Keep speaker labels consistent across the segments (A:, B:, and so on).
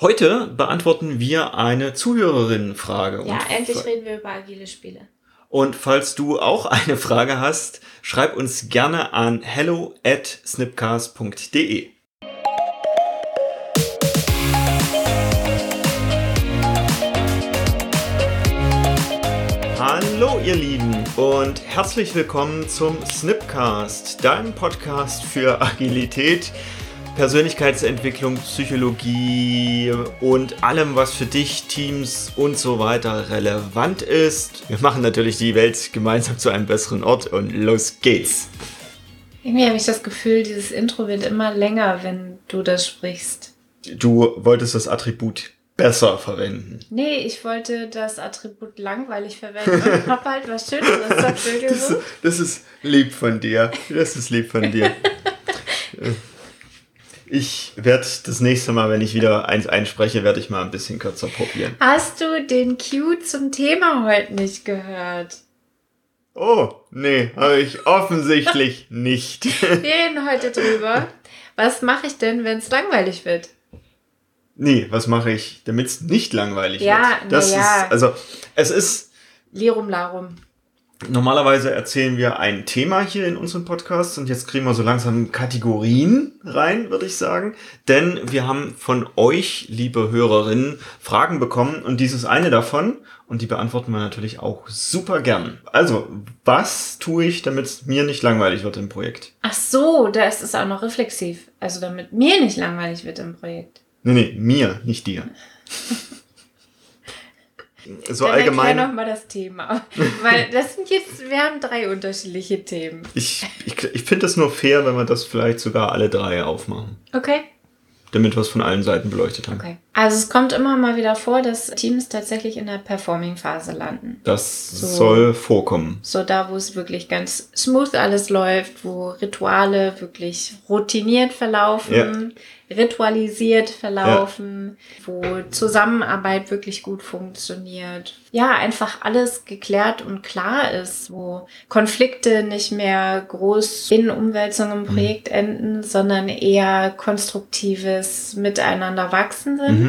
A: Heute beantworten wir eine Zuhörerinnenfrage.
B: Ja,
A: Und
B: endlich reden wir über agile Spiele.
A: Und falls du auch eine Frage hast, schreib uns gerne an hello at snipcast.de. Hallo ihr Lieben und herzlich willkommen zum Snipcast, deinem Podcast für Agilität, Persönlichkeitsentwicklung, Psychologie und allem, was für dich, Teams und so weiter relevant ist. Wir machen natürlich die Welt gemeinsam zu einem besseren Ort und los geht's.
B: Irgendwie habe ich das Gefühl, dieses Intro wird immer länger, wenn du das sprichst.
A: Du wolltest das Attribut besser verwenden.
B: Nee, ich wollte das Attribut langweilig verwenden und hab halt was Schöneres dafür
A: Das, das ist lieb von dir. Das ist lieb von dir. Ich werde das nächste Mal, wenn ich wieder eins einspreche, werde ich mal ein bisschen kürzer probieren.
B: Hast du den Cue zum Thema heute nicht gehört?
A: Oh, nee, habe ich offensichtlich nicht.
B: Wir reden heute drüber. Was mache ich denn, wenn es langweilig wird?
A: Nee, was mache ich, damit es nicht langweilig
B: Ja,
A: wird? Das
B: ja.
A: ist, also, es ist,
B: Lirum Larum.
A: Normalerweise erzählen wir ein Thema hier in unserem Podcast und jetzt kriegen wir so langsam Kategorien rein, würde ich sagen. Denn wir haben von euch, liebe Hörerinnen, Fragen bekommen und dies ist eine davon und die beantworten wir natürlich auch super gern. Also, was tue ich, damit es mir nicht langweilig wird im Projekt?
B: Ach so, da ist es auch noch reflexiv. Also damit mir nicht langweilig wird im Projekt.
A: Nee, nee, mir, nicht dir. So
B: Dann
A: allgemein.
B: erklär noch mal das Thema. Weil das sind jetzt, wir haben drei unterschiedliche Themen.
A: Ich, ich, ich finde es nur fair, wenn wir das vielleicht sogar alle drei aufmachen.
B: Okay?
A: Damit wir es von allen Seiten beleuchtet haben.
B: Okay. Also es kommt immer mal wieder vor, dass Teams tatsächlich in der Performing-Phase landen.
A: Das
B: So.
A: soll vorkommen.
B: So da, wo es wirklich ganz smooth alles läuft, wo Rituale wirklich routiniert verlaufen, ritualisiert verlaufen, wo Zusammenarbeit wirklich gut funktioniert. Ja, einfach alles geklärt und klar ist, wo Konflikte nicht mehr groß in Umwälzungen im Projekt enden, sondern eher konstruktives Miteinander wachsen sind.
A: Mhm.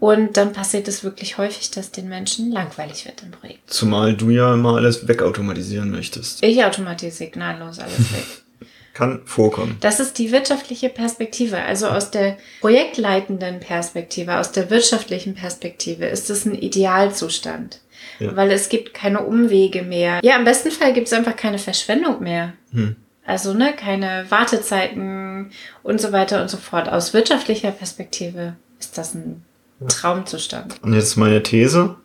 B: Und dann passiert es wirklich häufig, dass den Menschen langweilig wird im Projekt.
A: Zumal du ja immer alles wegautomatisieren möchtest.
B: Ich automatisiere signallos alles weg.
A: Kann vorkommen.
B: Das ist die wirtschaftliche Perspektive. Also aus der projektleitenden Perspektive, aus der wirtschaftlichen Perspektive ist es ein Idealzustand.
A: Ja.
B: Weil es gibt keine Umwege mehr. Ja, im besten Fall gibt es einfach keine Verschwendung mehr.
A: Hm.
B: Also, ne, keine Wartezeiten und so weiter und so fort. Aus wirtschaftlicher Perspektive ist das ein Traumzustand.
A: Und jetzt meine These.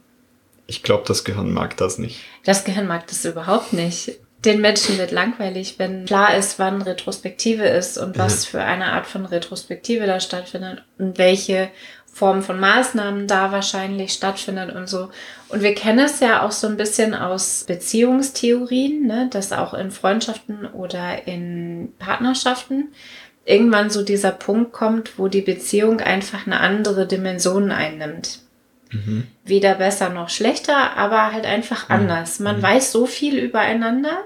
A: Ich glaube, das Gehirn mag das nicht.
B: Das Gehirn mag das überhaupt nicht. Den Menschen wird langweilig, wenn klar ist, wann Retrospektive ist und was für eine Art von Retrospektive da stattfindet und welche Form von Maßnahmen da wahrscheinlich stattfindet und so. Und wir kennen es ja auch so ein bisschen aus Beziehungstheorien, ne, dass auch in Freundschaften oder in Partnerschaften irgendwann so dieser Punkt kommt, wo die Beziehung einfach eine andere Dimension einnimmt
A: Mhm.
B: weder besser noch schlechter, aber halt einfach anders. Man weiß so viel übereinander,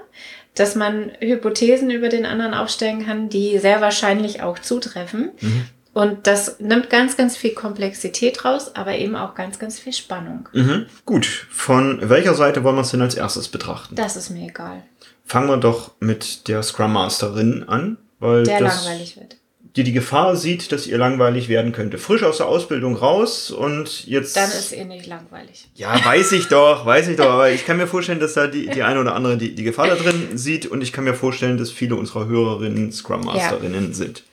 B: dass man Hypothesen über den anderen aufstellen kann, die sehr wahrscheinlich auch zutreffen.
A: Mhm.
B: Und das nimmt ganz, ganz viel Komplexität raus, aber eben auch ganz, ganz viel Spannung.
A: Mhm. Gut, von welcher Seite wollen wir es denn als erstes betrachten?
B: Das ist mir egal.
A: Fangen wir doch mit der Scrum Masterin an, weil
B: Der
A: das,
B: langweilig wird.
A: die die Gefahr sieht, dass ihr langweilig werden könnte. Frisch aus der Ausbildung raus und jetzt...
B: Dann ist eh nicht langweilig.
A: Ja, weiß ich doch, weiß ich doch, aber ich kann mir vorstellen, dass da die, die eine oder andere die, die Gefahr da drin sieht und ich kann mir vorstellen, dass viele unserer Hörerinnen Scrum Masterinnen sind.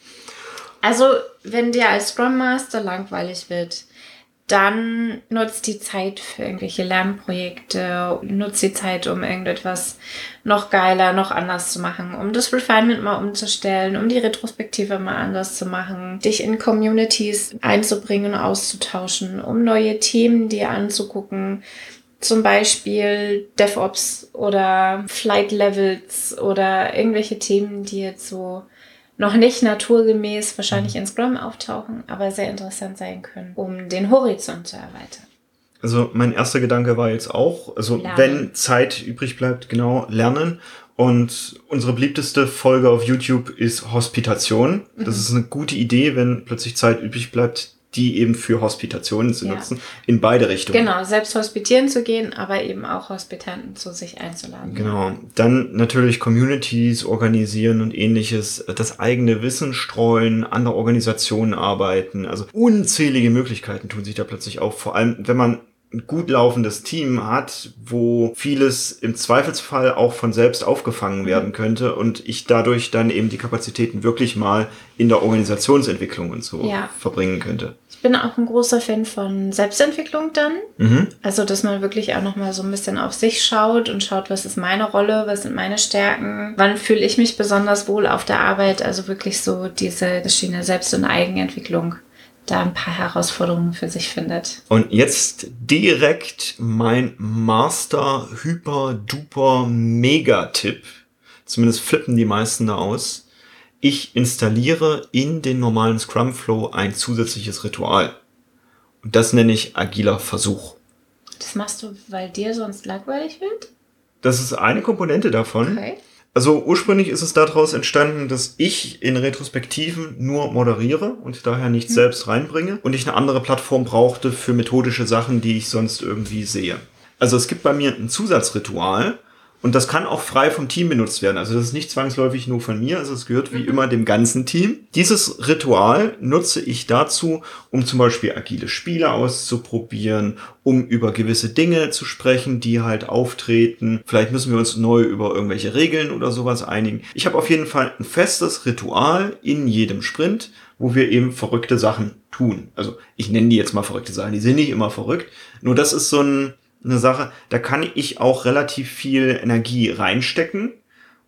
B: Also, wenn dir als Scrum Master langweilig wird, dann nutzt die Zeit für irgendwelche Lernprojekte, nutzt die Zeit, um irgendetwas noch geiler, noch anders zu machen, um das Refinement mal umzustellen, um die Retrospektive mal anders zu machen, dich in Communities einzubringen und auszutauschen, um neue Themen dir anzugucken, zum Beispiel DevOps oder Flight Levels oder irgendwelche Themen, die jetzt so noch nicht naturgemäß wahrscheinlich in Scrum auftauchen, aber sehr interessant sein können, um den Horizont zu erweitern.
A: Also mein erster Gedanke war jetzt auch, also
B: Lernen.
A: wenn Zeit übrig bleibt, genau, lernen. Und unsere beliebteste Folge auf YouTube ist Hospitation. Das ist eine gute Idee, wenn plötzlich Zeit übrig bleibt, die eben für Hospitationen zu ja. nutzen, in beide Richtungen.
B: Genau, selbst hospitieren zu gehen, aber eben auch Hospitanten zu sich einzuladen.
A: Genau. Dann natürlich Communities organisieren und ähnliches, das eigene Wissen streuen, an der Organisation arbeiten. Also unzählige Möglichkeiten tun sich da plötzlich auf. Vor allem, wenn man ein gut laufendes Team hat, wo vieles im Zweifelsfall auch von selbst aufgefangen mhm. werden könnte und ich dadurch dann eben die Kapazitäten wirklich mal in der Organisationsentwicklung und so ja. verbringen könnte.
B: Ich bin auch ein großer Fan von Selbstentwicklung dann. Mhm. Also, dass man wirklich auch nochmal so ein bisschen auf sich schaut und schaut, was ist meine Rolle, was sind meine Stärken, wann fühle ich mich besonders wohl auf der Arbeit. Also wirklich so diese Schiene Selbst- und Eigenentwicklung da ein paar Herausforderungen für sich findet.
A: Und jetzt direkt mein Master Hyper Duper Mega Tipp. Zumindest flippen die meisten da aus. Ich installiere in den normalen Scrum Flow ein zusätzliches Ritual. Und das nenne ich agiler Versuch.
B: Das machst du, weil dir sonst langweilig wird?
A: Das ist eine Komponente davon. Okay. Also ursprünglich ist es daraus entstanden, dass ich in Retrospektiven nur moderiere und daher nichts mhm. selbst reinbringe und ich eine andere Plattform brauchte für methodische Sachen, die ich sonst irgendwie sehe. Also es gibt bei mir ein Zusatzritual, und das kann auch frei vom Team benutzt werden. Also das ist nicht zwangsläufig nur von mir, also es gehört wie mhm. immer dem ganzen Team. Dieses Ritual nutze ich dazu, um zum Beispiel agile Spiele auszuprobieren, um über gewisse Dinge zu sprechen, die halt auftreten. Vielleicht müssen wir uns neu über irgendwelche Regeln oder sowas einigen. Ich habe auf jeden Fall ein festes Ritual in jedem Sprint, wo wir eben verrückte Sachen tun. Also ich nenne die jetzt mal verrückte Sachen. Die sind nicht immer verrückt. Nur das ist so ein eine Sache, da kann ich auch relativ viel Energie reinstecken,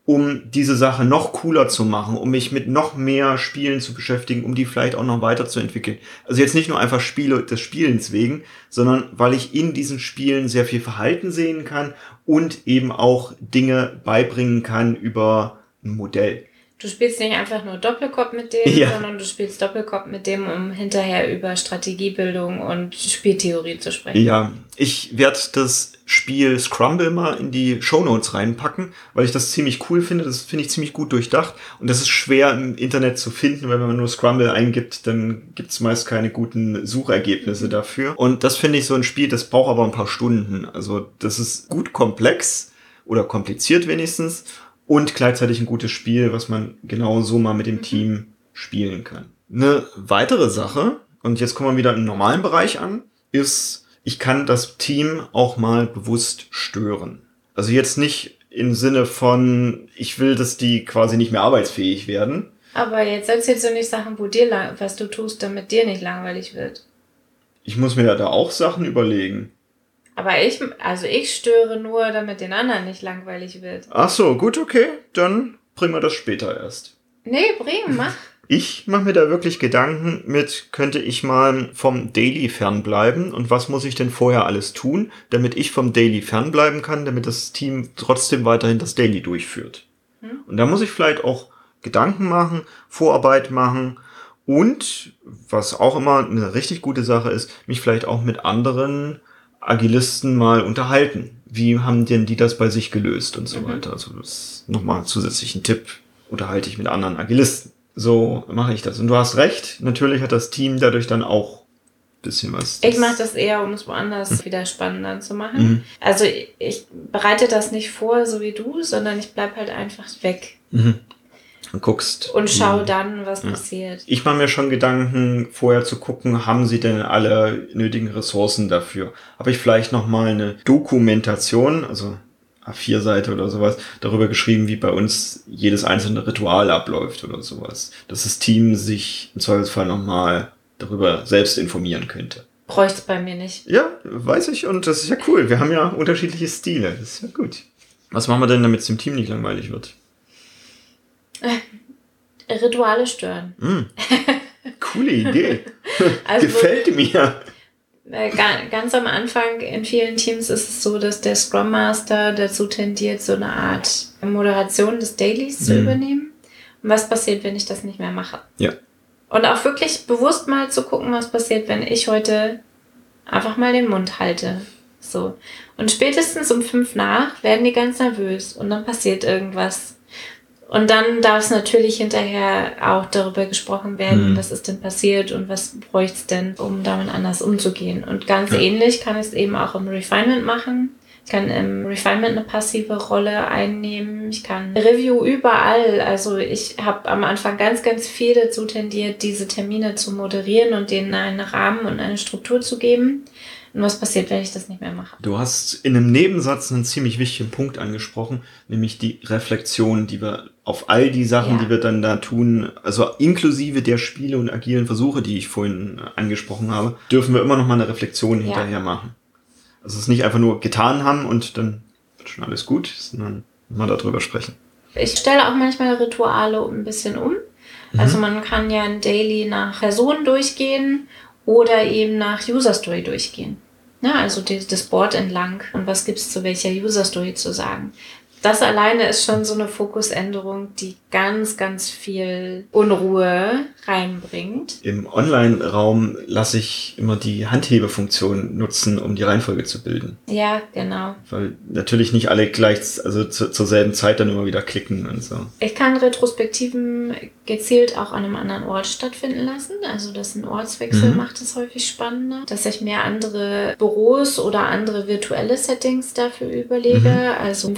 A: um diese Sache noch cooler zu machen, um mich mit noch mehr Spielen zu beschäftigen, um die vielleicht auch noch weiterzuentwickeln. Also jetzt nicht nur einfach Spiele des Spielens wegen, sondern weil ich in diesen Spielen sehr viel Verhalten sehen kann und eben auch Dinge beibringen kann über ein Modell.
B: Du spielst nicht einfach nur Doppelkopf mit dem, ja. sondern du spielst Doppelkopf mit dem, um hinterher über Strategiebildung und Spieltheorie zu sprechen.
A: Ja, ich werde das Spiel Scrumble mal in die Shownotes reinpacken, weil ich das ziemlich cool finde. Das finde ich ziemlich gut durchdacht. Und das ist schwer im Internet zu finden, weil wenn man nur Scrumble eingibt, dann gibt es meist keine guten Suchergebnisse dafür. Und das finde ich so ein Spiel, das braucht aber ein paar Stunden. Also das ist gut komplex oder kompliziert wenigstens und gleichzeitig ein gutes Spiel, was man genau so mal mit dem Team spielen kann. Eine weitere Sache, und jetzt kommen wir wieder im normalen Bereich an, ist, ich kann das Team auch mal bewusst stören. Also jetzt nicht im Sinne von, ich will, dass die quasi nicht mehr arbeitsfähig werden.
B: Aber jetzt erzählst du nicht Sachen, wo dir lang, was du tust, damit dir nicht langweilig wird.
A: Ich muss mir ja da auch Sachen überlegen.
B: Aber ich, also ich störe nur, damit den anderen nicht langweilig wird.
A: Ach so, gut, okay. Dann bringen wir das später erst.
B: Nee, bringen, mach.
A: Ich mache mir da wirklich Gedanken mit, könnte ich mal vom Daily fernbleiben und was muss ich denn vorher alles tun, damit ich vom Daily fernbleiben kann, damit das Team trotzdem weiterhin das Daily durchführt. Hm? Und da muss ich vielleicht auch Gedanken machen, Vorarbeit machen und, was auch immer eine richtig gute Sache ist, mich vielleicht auch mit anderen Agilisten mal unterhalten. Wie haben denn die das bei sich gelöst und so mhm. weiter. Also das ist nochmal zusätzlich ein Tipp. Unterhalte ich mit anderen Agilisten. So mache ich das. Und du hast recht, natürlich hat das Team dadurch dann auch bisschen was.
B: Ich mache das eher, um es woanders hm. wieder spannender zu machen. Mhm. Also ich bereite das nicht vor, so wie du, sondern ich bleib halt einfach weg. Mhm
A: guckst.
B: Und schau dann, was ja. passiert.
A: Ich mache mir schon Gedanken, vorher zu gucken, haben sie denn alle nötigen Ressourcen dafür? Habe ich vielleicht nochmal eine Dokumentation, also A4-Seite oder sowas, darüber geschrieben, wie bei uns jedes einzelne Ritual abläuft oder sowas. Dass das Team sich im Zweifelsfall nochmal darüber selbst informieren könnte.
B: Bräuchte es bei mir nicht.
A: Ja, weiß ich und das ist ja cool. Wir haben ja unterschiedliche Stile. Das ist ja gut. Was machen wir denn, damit es dem Team nicht langweilig wird?
B: Rituale stören. Mm.
A: Coole Idee. also, Gefällt mir.
B: Äh, ganz am Anfang in vielen Teams ist es so, dass der Scrum Master dazu tendiert, so eine Art Moderation des Dailies zu mm. übernehmen. Und was passiert, wenn ich das nicht mehr mache?
A: Ja.
B: Und auch wirklich bewusst mal zu gucken, was passiert, wenn ich heute einfach mal den Mund halte. So. Und spätestens um fünf nach werden die ganz nervös und dann passiert irgendwas Und dann darf es natürlich hinterher auch darüber gesprochen werden, mhm. was ist denn passiert und was bräuchte es denn, um damit anders umzugehen. Und ganz ja. ähnlich kann ich es eben auch im Refinement machen. Ich kann im Refinement eine passive Rolle einnehmen. Ich kann Review überall. Also ich habe am Anfang ganz, ganz viel dazu tendiert, diese Termine zu moderieren und denen einen Rahmen und eine Struktur zu geben. Und was passiert, wenn ich das nicht mehr mache?
A: Du hast in einem Nebensatz einen ziemlich wichtigen Punkt angesprochen, nämlich die Reflexion, die wir auf all die Sachen, ja. die wir dann da tun, also inklusive der Spiele und agilen Versuche, die ich vorhin angesprochen habe, dürfen wir immer noch mal eine Reflexion ja. hinterher machen. Also es ist nicht einfach nur getan haben und dann wird schon alles gut, sondern mal darüber sprechen.
B: Ich stelle auch manchmal Rituale ein bisschen um. Mhm. Also man kann ja ein Daily nach Personen durchgehen oder eben nach User Story durchgehen. Ja, also die, das Board entlang und was gibt's zu welcher User Story zu sagen das alleine ist schon so eine Fokusänderung, die ganz, ganz viel Unruhe reinbringt.
A: Im Online-Raum lasse ich immer die Handhebefunktion nutzen, um die Reihenfolge zu bilden.
B: Ja, genau.
A: Weil natürlich nicht alle gleich, also zu, zur selben Zeit dann immer wieder klicken und so.
B: Ich kann Retrospektiven gezielt auch an einem anderen Ort stattfinden lassen. Also das ein Ortswechsel mhm. macht es häufig spannender. Dass ich mir andere Büros oder andere virtuelle Settings dafür überlege. Mhm. Also im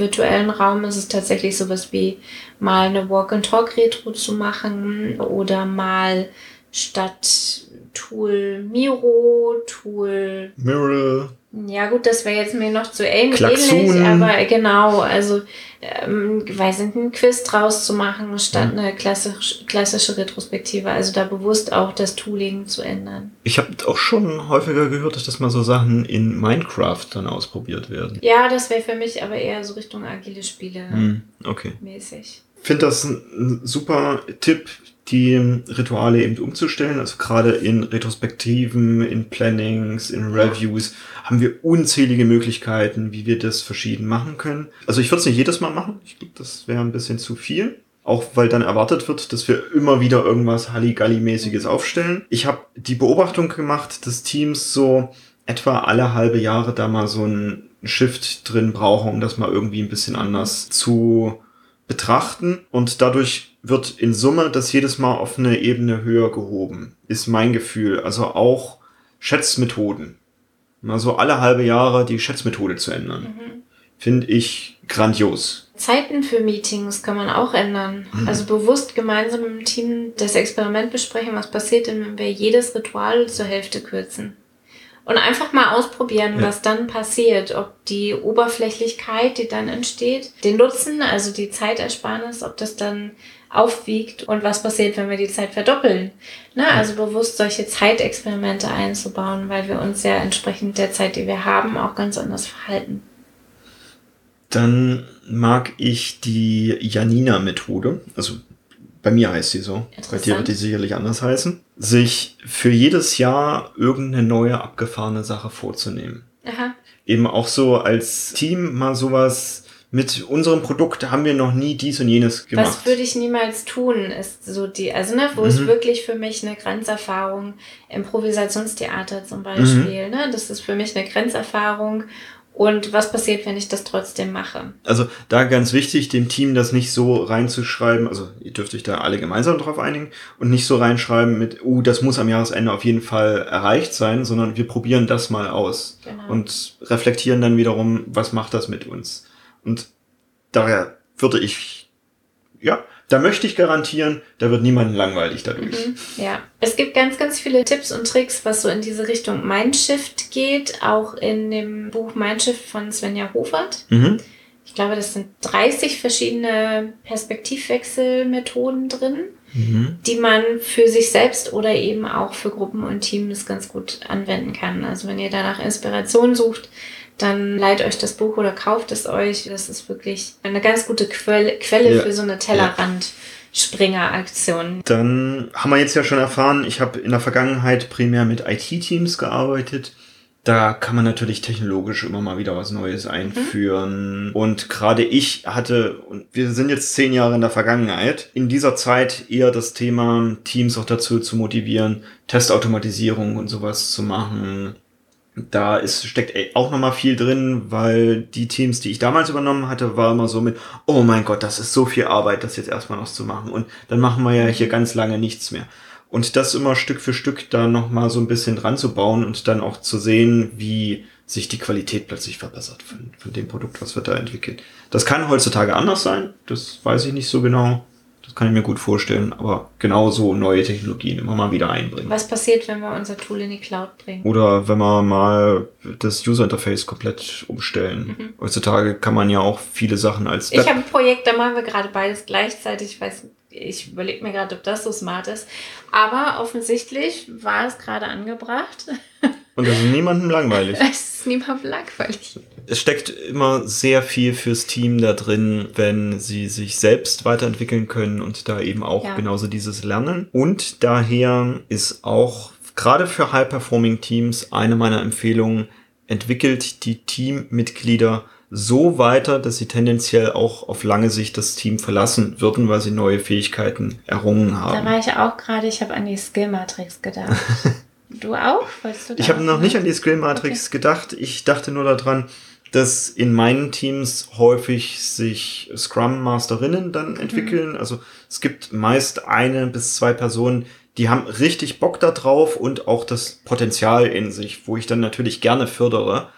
B: virtuellen Raum ist es tatsächlich sowas wie mal eine Walk-and-Talk-Retro zu machen oder mal statt Tool Miro, Tool
A: Mirror.
B: Ja gut, das wäre jetzt mir noch zu ähnlich, ähnlich aber genau, also ähm, weiß nicht, ein Quiz draus zu machen, statt eine klassisch, klassische Retrospektive, also da bewusst auch das Tooling zu ändern.
A: Ich habe auch schon häufiger gehört, dass das mal so Sachen in Minecraft dann ausprobiert werden.
B: Ja, das wäre für mich aber eher so Richtung agile Spiele
A: hm, okay.
B: mäßig.
A: Finde das ein super Tipp, die Rituale eben umzustellen. Also gerade in Retrospektiven, in Plannings, in Reviews haben wir unzählige Möglichkeiten, wie wir das verschieden machen können. Also ich würde es nicht jedes Mal machen. Ich glaube, das wäre ein bisschen zu viel. Auch weil dann erwartet wird, dass wir immer wieder irgendwas Halligalli-mäßiges aufstellen. Ich habe die Beobachtung gemacht, dass Teams so etwa alle halbe Jahre da mal so ein Shift drin brauchen, um das mal irgendwie ein bisschen anders zu betrachten. Und dadurch wird in Summe das jedes Mal auf eine Ebene höher gehoben, ist mein Gefühl. Also auch Schätzmethoden. Also alle halbe Jahre die Schätzmethode zu ändern. Mhm. Finde ich grandios.
B: Zeiten für Meetings kann man auch ändern. Mhm. Also bewusst gemeinsam im Team das Experiment besprechen, was passiert wenn wir jedes Ritual zur Hälfte kürzen. Und einfach mal ausprobieren, ja. was dann passiert. Ob die Oberflächlichkeit, die dann entsteht, den Nutzen, also die Zeitersparnis, ob das dann aufwiegt und was passiert, wenn wir die Zeit verdoppeln. Ne? Also bewusst solche Zeitexperimente einzubauen, weil wir uns ja entsprechend der Zeit, die wir haben, auch ganz anders verhalten.
A: Dann mag ich die Janina-Methode, also bei mir heißt sie so, bei dir wird die sicherlich anders heißen, sich für jedes Jahr irgendeine neue abgefahrene Sache vorzunehmen. Aha. Eben auch so als Team mal sowas mit unserem Produkt haben wir noch nie dies und jenes gemacht.
B: Was würde ich niemals tun, ist so die, also ne, wo mhm. ist wirklich für mich eine Grenzerfahrung, Improvisationstheater zum Beispiel, mhm. ne, das ist für mich eine Grenzerfahrung und was passiert, wenn ich das trotzdem mache?
A: Also da ganz wichtig, dem Team das nicht so reinzuschreiben, also ihr dürft euch da alle gemeinsam drauf einigen und nicht so reinschreiben mit, uh, das muss am Jahresende auf jeden Fall erreicht sein, sondern wir probieren das mal aus genau. und reflektieren dann wiederum, was macht das mit uns. Und daher würde ich, ja, da möchte ich garantieren, da wird niemand langweilig dadurch.
B: Mhm, ja, es gibt ganz, ganz viele Tipps und Tricks, was so in diese Richtung Mindshift geht, auch in dem Buch Mindshift von Svenja Hofert. Mhm. Ich glaube, das sind 30 verschiedene Perspektivwechselmethoden drin, mhm. die man für sich selbst oder eben auch für Gruppen und Teams ganz gut anwenden kann. Also wenn ihr danach Inspiration sucht, dann leiht euch das Buch oder kauft es euch. Das ist wirklich eine ganz gute Quelle, Quelle ja. für so eine Tellerrand. Springer-Aktion.
A: Dann haben wir jetzt ja schon erfahren, ich habe in der Vergangenheit primär mit IT-Teams gearbeitet. Da kann man natürlich technologisch immer mal wieder was Neues mhm. einführen. Mhm. Und gerade ich hatte, und wir sind jetzt zehn Jahre in der Vergangenheit, in dieser Zeit eher das Thema, Teams auch dazu zu motivieren, Testautomatisierung und sowas zu machen da ist, steckt auch nochmal viel drin, weil die Teams, die ich damals übernommen hatte, war immer so mit, oh mein Gott, das ist so viel Arbeit, das jetzt erstmal noch zu machen. Und dann machen wir ja hier ganz lange nichts mehr. Und das immer Stück für Stück da nochmal so ein bisschen dran zu bauen und dann auch zu sehen, wie sich die Qualität plötzlich verbessert von, von dem Produkt, was wir da entwickeln. Das kann heutzutage anders sein, das weiß ich nicht so genau. Das kann ich mir gut vorstellen, aber genauso neue Technologien immer mal wieder einbringen.
B: Was passiert, wenn wir unser Tool in die Cloud bringen?
A: Oder wenn wir mal das User Interface komplett umstellen. Mhm. Heutzutage kann man ja auch viele Sachen als.
B: Web ich habe ein Projekt, da machen wir gerade beides gleichzeitig. Ich weiß, ich überlege mir gerade, ob das so smart ist. Aber offensichtlich war es gerade angebracht.
A: Und das ist niemandem langweilig.
B: Es ist niemandem langweilig.
A: Es steckt immer sehr viel fürs Team da drin, wenn sie sich selbst weiterentwickeln können und da eben auch ja. genauso dieses Lernen. Und daher ist auch gerade für High-Performing-Teams eine meiner Empfehlungen, entwickelt die Teammitglieder so weiter, dass sie tendenziell auch auf lange Sicht das Team verlassen würden, weil sie neue Fähigkeiten errungen haben.
B: Da war ich auch gerade, ich habe an die Skill-Matrix gedacht. Du auch?
A: Du ich habe noch nicht an die Skill Matrix okay. gedacht. Ich dachte nur daran, dass in meinen Teams häufig sich Scrum Masterinnen dann mhm. entwickeln. Mhm. Also es gibt meist eine bis zwei Personen, die haben richtig Bock da drauf und auch das Potenzial in sich, wo ich dann natürlich gerne fördere.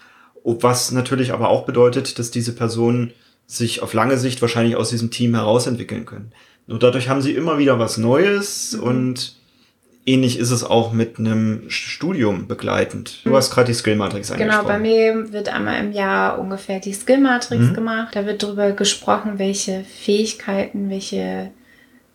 A: Was natürlich aber auch bedeutet, dass diese Personen sich auf lange Sicht wahrscheinlich aus diesem Team herausentwickeln können. Nur dadurch haben sie immer wieder was Neues mhm. und ähnlich ist es auch mit einem Studium begleitend. Du mhm. hast gerade die Skill Matrix
B: angesprochen. Genau, bei mir wird einmal im Jahr ungefähr die Skill Matrix mhm. gemacht. Da wird darüber gesprochen, welche Fähigkeiten, welche,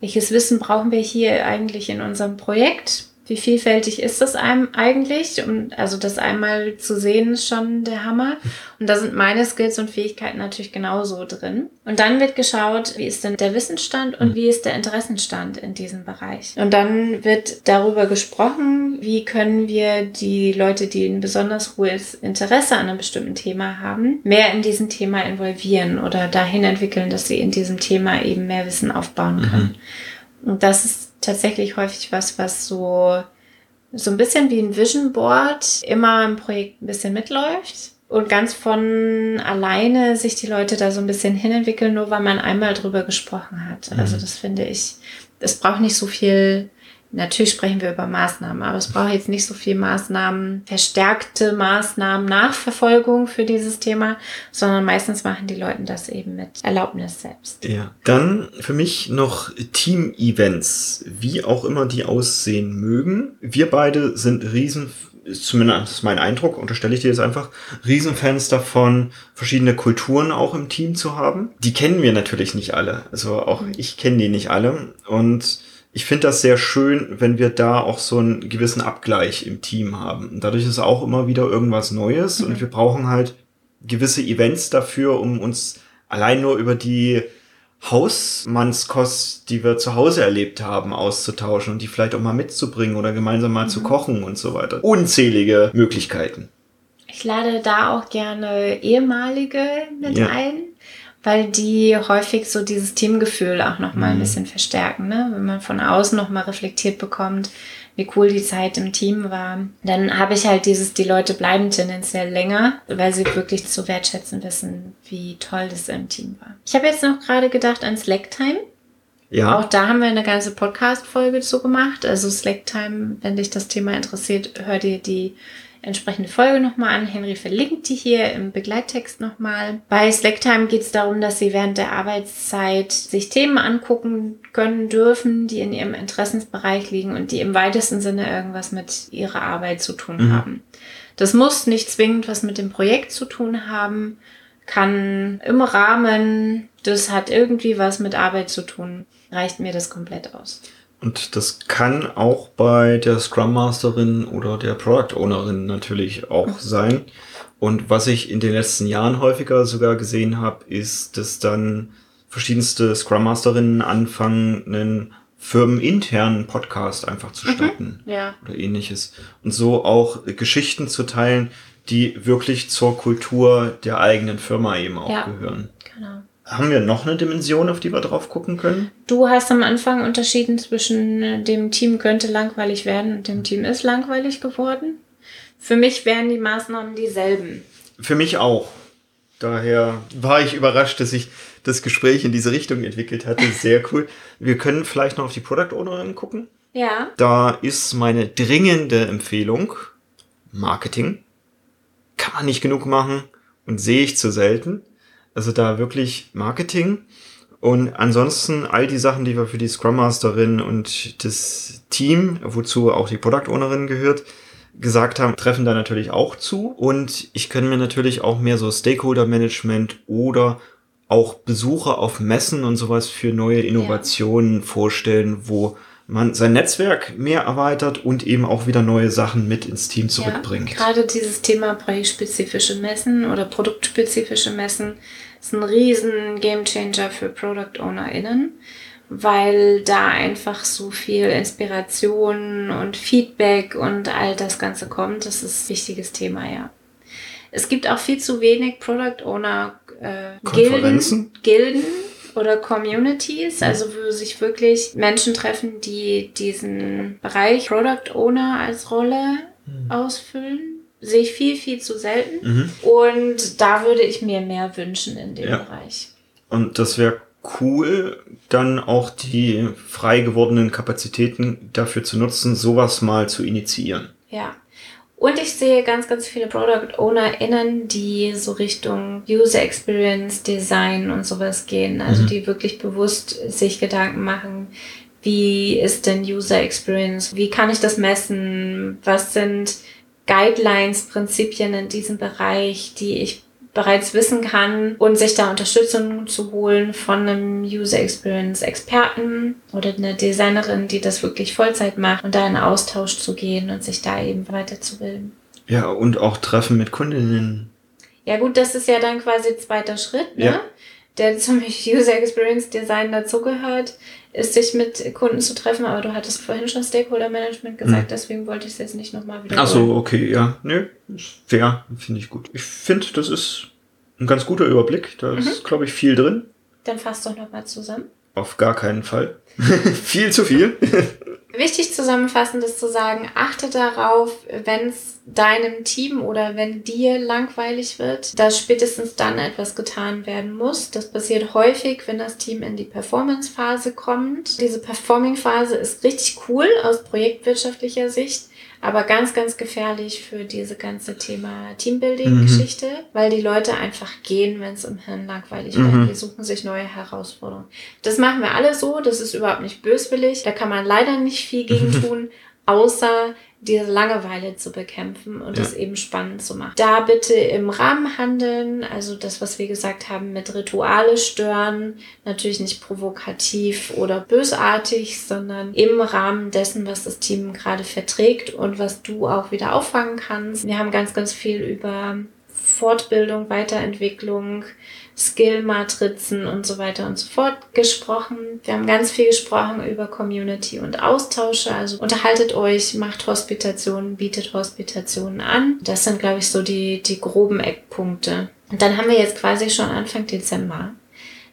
B: welches Wissen brauchen wir hier eigentlich in unserem Projekt wie vielfältig ist das einem eigentlich? Und also das einmal zu sehen ist schon der Hammer. Und da sind meine Skills und Fähigkeiten natürlich genauso drin. Und dann wird geschaut, wie ist denn der Wissensstand und wie ist der Interessenstand in diesem Bereich. Und dann wird darüber gesprochen, wie können wir die Leute, die ein besonders hohes Interesse an einem bestimmten Thema haben, mehr in diesem Thema involvieren oder dahin entwickeln, dass sie in diesem Thema eben mehr Wissen aufbauen können. Mhm. Und das ist tatsächlich häufig was, was so, so ein bisschen wie ein Vision Board immer im Projekt ein bisschen mitläuft und ganz von alleine sich die Leute da so ein bisschen hinentwickeln, nur weil man einmal drüber gesprochen hat. Also mhm. das finde ich, es braucht nicht so viel Natürlich sprechen wir über Maßnahmen, aber es braucht jetzt nicht so viel Maßnahmen, verstärkte Maßnahmen, Nachverfolgung für dieses Thema, sondern meistens machen die Leute das eben mit Erlaubnis selbst.
A: Ja. Dann für mich noch Team-Events, wie auch immer die aussehen mögen. Wir beide sind riesen zumindest mein Eindruck, unterstelle ich dir jetzt einfach, Riesenfans davon, verschiedene Kulturen auch im Team zu haben. Die kennen wir natürlich nicht alle. Also auch mhm. ich kenne die nicht alle. Und ich finde das sehr schön, wenn wir da auch so einen gewissen Abgleich im Team haben. Und dadurch ist auch immer wieder irgendwas Neues mhm. und wir brauchen halt gewisse Events dafür, um uns allein nur über die Hausmannskost, die wir zu Hause erlebt haben, auszutauschen und die vielleicht auch mal mitzubringen oder gemeinsam mal mhm. zu kochen und so weiter. Unzählige Möglichkeiten.
B: Ich lade da auch gerne ehemalige mit ja. ein weil die häufig so dieses Teamgefühl auch nochmal mhm. ein bisschen verstärken. Ne? Wenn man von außen nochmal reflektiert bekommt, wie cool die Zeit im Team war, dann habe ich halt dieses, die Leute bleiben tendenziell länger, weil sie wirklich zu wertschätzen wissen, wie toll das im Team war. Ich habe jetzt noch gerade gedacht an Slacktime. Ja. Auch da haben wir eine ganze Podcast-Folge zu gemacht. Also Slacktime, wenn dich das Thema interessiert, hör dir die entsprechende Folge nochmal an. Henry verlinkt die hier im Begleittext nochmal. Bei Slacktime geht es darum, dass Sie während der Arbeitszeit sich Themen angucken können dürfen, die in Ihrem Interessensbereich liegen und die im weitesten Sinne irgendwas mit Ihrer Arbeit zu tun mhm. haben. Das muss nicht zwingend was mit dem Projekt zu tun haben, kann im Rahmen, das hat irgendwie was mit Arbeit zu tun, reicht mir das komplett aus.
A: Und das kann auch bei der Scrum Masterin oder der Product Ownerin natürlich auch sein. Und was ich in den letzten Jahren häufiger sogar gesehen habe, ist, dass dann verschiedenste Scrum Masterinnen anfangen, einen firmeninternen Podcast einfach zu mhm. starten
B: mhm, ja.
A: oder ähnliches. Und so auch Geschichten zu teilen, die wirklich zur Kultur der eigenen Firma eben auch ja, gehören. Genau. Haben wir noch eine Dimension, auf die wir drauf gucken können?
B: Du hast am Anfang unterschieden zwischen äh, dem Team könnte langweilig werden und dem Team ist langweilig geworden. für mich wären die Maßnahmen dieselben.
A: Für mich auch. Daher war ich überrascht, dass sich das Gespräch in diese Richtung entwickelt hatte. Sehr cool. Wir können vielleicht noch auf die Product Ownerin gucken.
B: Ja.
A: Da ist meine dringende Empfehlung Marketing. Kann man nicht genug machen und sehe ich zu selten. Also da wirklich Marketing. Und ansonsten all die Sachen, die wir für die Scrum Masterin und das Team, wozu auch die Product Ownerin gehört, gesagt haben, treffen da natürlich auch zu. Und ich kann mir natürlich auch mehr so Stakeholder Management oder auch Besuche auf Messen und sowas für neue Innovationen ja. vorstellen, wo man sein Netzwerk mehr erweitert und eben auch wieder neue Sachen mit ins Team zurückbringt.
B: Ja, gerade dieses Thema projektspezifische Messen oder produktspezifische Messen ist ein riesen Gamechanger für Product OwnerInnen, weil da einfach so viel Inspiration und Feedback und all das Ganze kommt. Das ist ein wichtiges Thema, ja. Es gibt auch viel zu wenig Product Owner äh, Gilden, Gilden oder Communities, also wo sich wirklich Menschen treffen, die diesen Bereich Product Owner als Rolle mhm. ausfüllen. Sehe ich viel, viel zu selten. Mhm. Und da würde ich mir mehr wünschen in dem ja. Bereich.
A: Und das wäre cool, dann auch die frei gewordenen Kapazitäten dafür zu nutzen, sowas mal zu initiieren.
B: Ja. Und ich sehe ganz, ganz viele Product OwnerInnen, die so Richtung User Experience, Design und sowas gehen. Also mhm. die wirklich bewusst sich Gedanken machen, wie ist denn User Experience? Wie kann ich das messen? Was sind Guidelines, Prinzipien in diesem Bereich, die ich bereits wissen kann und sich da Unterstützung zu holen von einem User Experience Experten oder einer Designerin, die das wirklich Vollzeit macht und da in Austausch zu gehen und sich da eben weiterzubilden.
A: Ja, und auch Treffen mit Kundinnen.
B: Ja gut, das ist ja dann quasi zweiter Schritt, ne? Ja. Der zum User Experience Design dazugehört, ist sich mit Kunden zu treffen, aber du hattest vorhin schon Stakeholder Management gesagt, hm. deswegen wollte ich es jetzt nicht nochmal wieder.
A: Ach so, okay, ja. Nö, fair, finde ich gut. Ich finde, das ist ein ganz guter Überblick. Da ist, mhm. glaube ich, viel drin.
B: Dann fass doch nochmal zusammen.
A: Auf gar keinen Fall. viel zu viel.
B: Wichtig zusammenfassend ist zu sagen, achte darauf, wenn es deinem Team oder wenn dir langweilig wird, dass spätestens dann etwas getan werden muss. Das passiert häufig, wenn das Team in die Performance-Phase kommt. Diese Performing-Phase ist richtig cool aus projektwirtschaftlicher Sicht aber ganz, ganz gefährlich für diese ganze Thema Teambuilding-Geschichte, mhm. weil die Leute einfach gehen, wenn es im Hirn langweilig wird. Mhm. Die suchen sich neue Herausforderungen. Das machen wir alle so, das ist überhaupt nicht böswillig. Da kann man leider nicht viel gegen tun, außer diese Langeweile zu bekämpfen und es eben spannend zu machen. Da bitte im Rahmen handeln, also das, was wir gesagt haben, mit Rituale stören, natürlich nicht provokativ oder bösartig, sondern im Rahmen dessen, was das Team gerade verträgt und was du auch wieder auffangen kannst. Wir haben ganz, ganz viel über Fortbildung, Weiterentwicklung, Skill-Matrizen und so weiter und so fort gesprochen. Wir haben ganz viel gesprochen über Community und Austausche. Also unterhaltet euch, macht Hospitationen, bietet Hospitationen an. Das sind, glaube ich, so die, die groben Eckpunkte. Und dann haben wir jetzt quasi schon Anfang Dezember.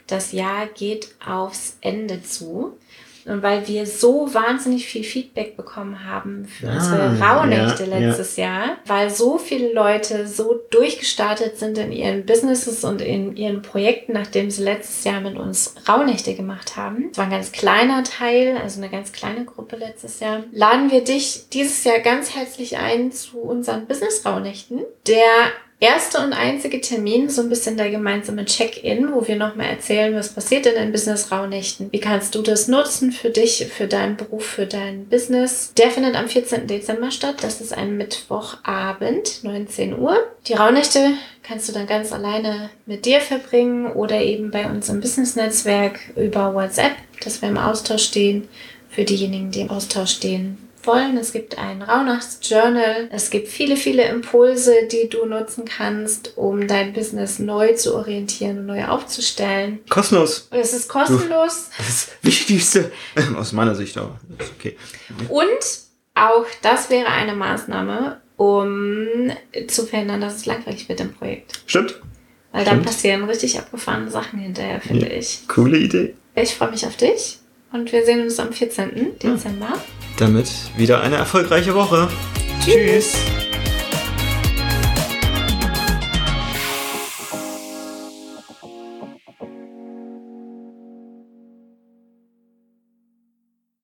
B: Das Jahr geht aufs Ende zu. Und weil wir so wahnsinnig viel Feedback bekommen haben für ah, unsere Rauhnächte ja, letztes ja. Jahr, weil so viele Leute so durchgestartet sind in ihren Businesses und in ihren Projekten, nachdem sie letztes Jahr mit uns Rauhnächte gemacht haben. Es war ein ganz kleiner Teil, also eine ganz kleine Gruppe letztes Jahr. Laden wir dich dieses Jahr ganz herzlich ein zu unseren Business Rauhnächten. Der erste und einzige Termin, so ein bisschen der gemeinsame Check-in, wo wir nochmal erzählen, was passiert in Business-Raunächten. Wie kannst du das nutzen für dich, für deinen Beruf, für dein Business? Der findet am 14. Dezember statt. Das ist ein Mittwochabend, 19 Uhr. Die Raunächte kannst du dann ganz alleine mit dir verbringen oder eben bei uns im Business-Netzwerk über WhatsApp, dass wir im Austausch stehen. Für diejenigen, die im Austausch stehen, wollen. Es gibt ein Rauhnachtsjournal. Es gibt viele, viele Impulse, die du nutzen kannst, um dein Business neu zu orientieren und neu aufzustellen.
A: Kostenlos.
B: Es ist kostenlos.
A: Das ist das Wichtigste. Aus meiner Sicht aber. okay.
B: Und auch das wäre eine Maßnahme, um zu verhindern, dass es langweilig wird im Projekt.
A: Stimmt.
B: Weil dann Stimmt. passieren richtig abgefahrene Sachen hinterher, finde ja. ich.
A: Coole Idee.
B: Ich freue mich auf dich und wir sehen uns am 14. Dezember.
A: Damit wieder eine erfolgreiche Woche. Tschüss. Tschüss.